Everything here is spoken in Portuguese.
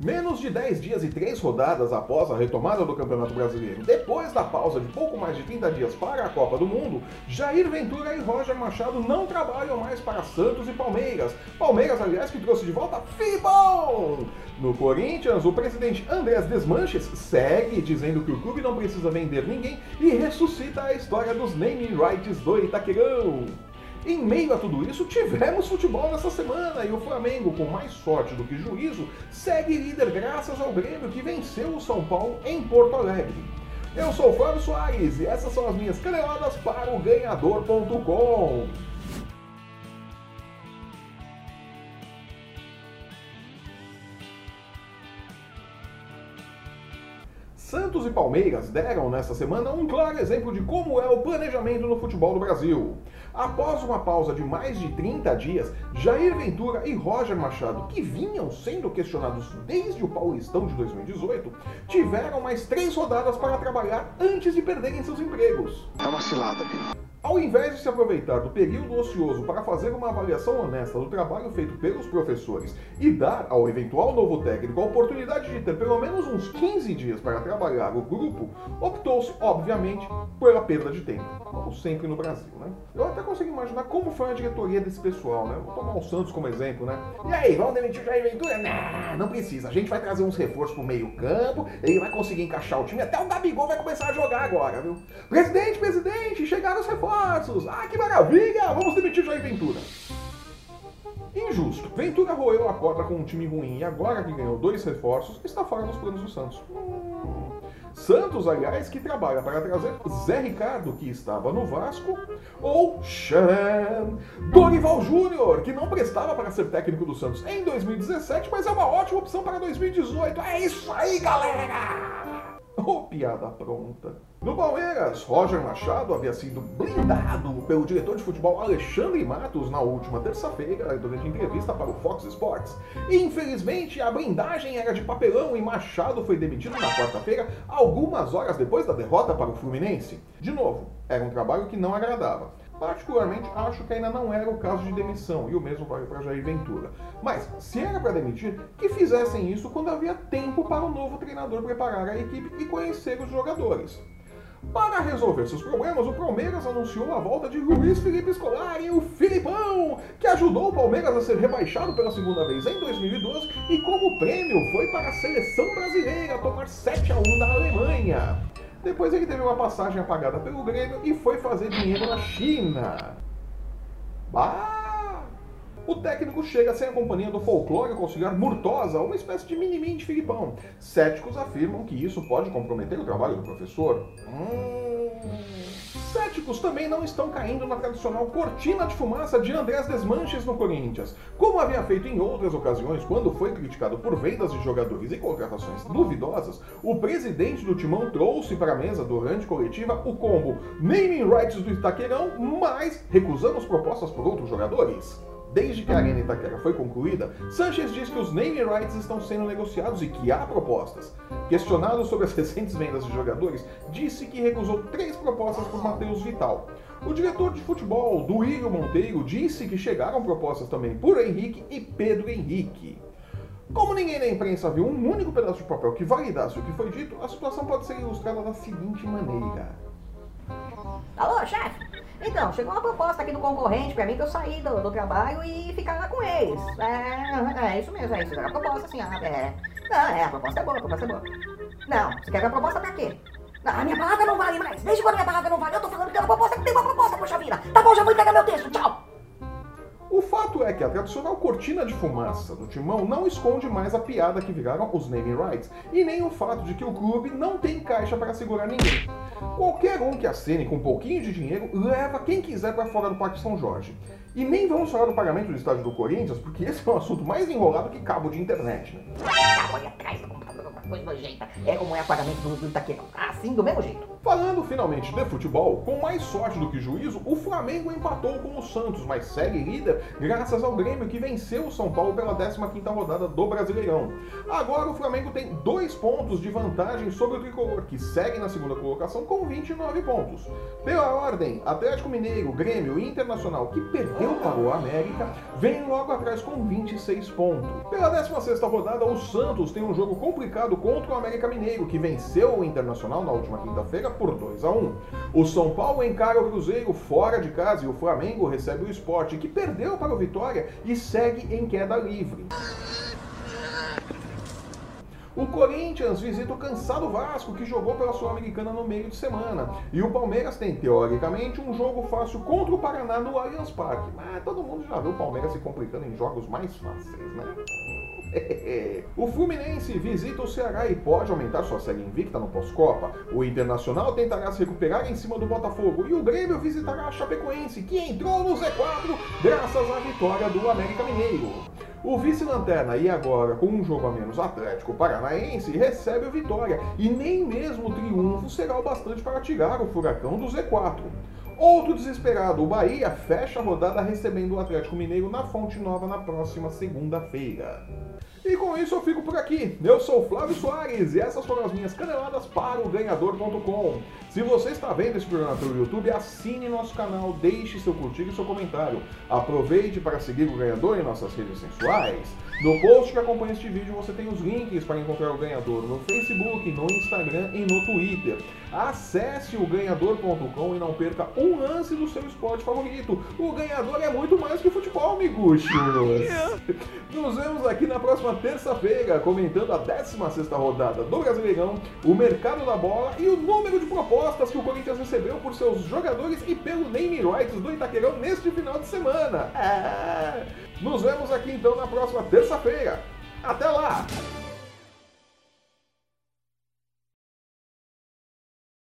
Menos de 10 dias e 3 rodadas após a retomada do Campeonato Brasileiro, depois da pausa de pouco mais de 30 dias para a Copa do Mundo, Jair Ventura e Roger Machado não trabalham mais para Santos e Palmeiras. Palmeiras, aliás, que trouxe de volta Fibon! No Corinthians, o presidente Andrés Desmanches segue dizendo que o clube não precisa vender ninguém e ressuscita a história dos naming rights do Itaquerão. Em meio a tudo isso, tivemos futebol nessa semana e o Flamengo, com mais sorte do que juízo, segue líder graças ao Grêmio que venceu o São Paulo em Porto Alegre. Eu sou o Flávio Soares e essas são as minhas caneladas para o ganhador.com. Santos e Palmeiras deram nesta semana um claro exemplo de como é o planejamento no futebol do Brasil. Após uma pausa de mais de 30 dias, Jair Ventura e Roger Machado, que vinham sendo questionados desde o Paulistão de 2018, tiveram mais três rodadas para trabalhar antes de perderem seus empregos. É uma cilada, filho. Ao invés de se aproveitar do período ocioso para fazer uma avaliação honesta do trabalho feito pelos professores e dar ao eventual novo técnico a oportunidade de ter pelo menos uns 15 dias para trabalhar o grupo, optou-se, obviamente, pela perda de tempo, como sempre no Brasil, né? Eu até consigo imaginar como foi a diretoria desse pessoal, né? Vou tomar o Santos como exemplo, né? E aí, vamos demitir o Jair Ventura? Não, não precisa. A gente vai trazer uns reforços pro meio campo, ele vai conseguir encaixar o time, até o Gabigol vai começar a jogar agora, viu? Presidente, presidente, chegaram os reforços! Ah, que maravilha! Vamos demitir Jair Ventura. Injusto. Ventura roeu a corda com um time ruim e agora que ganhou dois reforços, está fora dos planos do Santos. Hum. Santos, aliás, que trabalha para trazer Zé Ricardo, que estava no Vasco, ou Xan, Dorival Júnior, que não prestava para ser técnico do Santos em 2017, mas é uma ótima opção para 2018. É isso aí, galera! Oh, piada pronta. No Palmeiras, Roger Machado havia sido blindado pelo diretor de futebol Alexandre Matos na última terça-feira, durante entrevista para o Fox Sports. Infelizmente, a blindagem era de papelão e Machado foi demitido na quarta-feira, algumas horas depois da derrota para o Fluminense. De novo, era um trabalho que não agradava. Particularmente, acho que ainda não era o caso de demissão, e o mesmo vale para Jair Ventura. Mas, se era para demitir, que fizessem isso quando havia tempo para o novo treinador preparar a equipe e conhecer os jogadores. Para resolver seus problemas, o Palmeiras anunciou a volta de Luiz Felipe Scolari, o Filipão, que ajudou o Palmeiras a ser rebaixado pela segunda vez em 2012 e como prêmio foi para a seleção brasileira tomar 7 a 1 da Alemanha. Depois ele teve uma passagem apagada pelo Grêmio e foi fazer dinheiro na China. Bah! O técnico chega sem a companhia do folclórico auxiliar Murtosa, uma espécie de mini de Filipão. Céticos afirmam que isso pode comprometer o trabalho do professor. Hum céticos também não estão caindo na tradicional cortina de fumaça de Andrés Desmanches no Corinthians. Como havia feito em outras ocasiões, quando foi criticado por vendas de jogadores e contratações duvidosas, o presidente do Timão trouxe para a mesa durante coletiva o combo naming rights do Itaquerão, mas recusamos propostas por outros jogadores. Desde que a Arena Itaquera foi concluída, Sanchez diz que os naming rights estão sendo negociados e que há propostas. Questionado sobre as recentes vendas de jogadores, disse que recusou três propostas por Matheus Vital. O diretor de futebol, Duílio Monteiro, disse que chegaram propostas também por Henrique e Pedro Henrique. Como ninguém na imprensa viu um único pedaço de papel que validasse o que foi dito, a situação pode ser ilustrada da seguinte maneira. Alô, chefe? Então, chegou uma proposta aqui do concorrente pra mim que eu saí do, do trabalho e ficar lá com eles. É, é isso mesmo, é isso. É a proposta, assim, ah, é. Não, é, a proposta é boa, a proposta é boa. Não, você quer a proposta pra quê? A minha palavra não vale mais. Desde quando a minha palavra não vale, eu tô falando que tem uma proposta que tem uma proposta, poxa vida. Tá bom, já vou entregar meu texto, tchau. Fato é que a tradicional cortina de fumaça do timão não esconde mais a piada que viraram os naming rights, e nem o fato de que o clube não tem caixa para segurar ninguém. Qualquer um que acene com um pouquinho de dinheiro leva quem quiser para fora do Parque São Jorge. E nem vamos falar do pagamento do estádio do Corinthians, porque esse é um assunto mais enrolado que cabo de internet. Né? Coisa nojenta. É como é o pagamento do, do Itaquerão. Assim, do mesmo jeito. Falando finalmente de futebol, com mais sorte do que juízo, o Flamengo empatou com o Santos, mas segue líder graças ao Grêmio que venceu o São Paulo pela 15ª rodada do Brasileirão. Agora o Flamengo tem dois pontos de vantagem sobre o Tricolor, que segue na segunda colocação com 29 pontos. Pela ordem, Atlético Mineiro, Grêmio e Internacional, que perdeu para o América, vem logo atrás com 26 pontos. Pela 16ª rodada, o Santos tem um jogo complicado contra o América Mineiro, que venceu o Internacional na última quinta-feira por 2 a 1. O São Paulo encara o Cruzeiro fora de casa e o Flamengo recebe o Sport, que perdeu para o Vitória e segue em queda livre. O Corinthians visita o cansado Vasco, que jogou pela Sul-Americana no meio de semana. E o Palmeiras tem, teoricamente, um jogo fácil contra o Paraná no Allianz Parque. Mas todo mundo já viu o Palmeiras se complicando em jogos mais fáceis, né? o Fluminense visita o Ceará e pode aumentar sua série invicta no pós-Copa. O Internacional tentará se recuperar em cima do Botafogo e o Grêmio visitará a Chapecoense, que entrou no Z4 graças à vitória do América Mineiro. O vice-lanterna e agora com um jogo a menos Atlético Paranaense recebe o Vitória e nem mesmo o triunfo será o bastante para tirar o Furacão do Z4. Outro desesperado, o Bahia fecha a rodada recebendo o Atlético Mineiro na Fonte Nova na próxima segunda-feira. E com isso eu fico por aqui. Eu sou Flávio Soares e essas foram as minhas caneladas para o ganhador.com. Se você está vendo esse programa pelo YouTube, assine nosso canal, deixe seu curtir e seu comentário. Aproveite para seguir o ganhador em nossas redes sensuais. No post que acompanha este vídeo você tem os links para encontrar o ganhador no Facebook, no Instagram e no Twitter. Acesse o ganhador.com e não perca um lance do seu esporte favorito. O ganhador é muito mais que futebol, miguxos. Nos vemos aqui na próxima terça-feira, comentando a 16ª rodada do Brasileirão, o mercado da bola e o número de propostas que o Corinthians recebeu por seus jogadores e pelo name rights do Itaquerão neste final de semana. É... Nos vemos aqui então na próxima terça-feira. Até lá!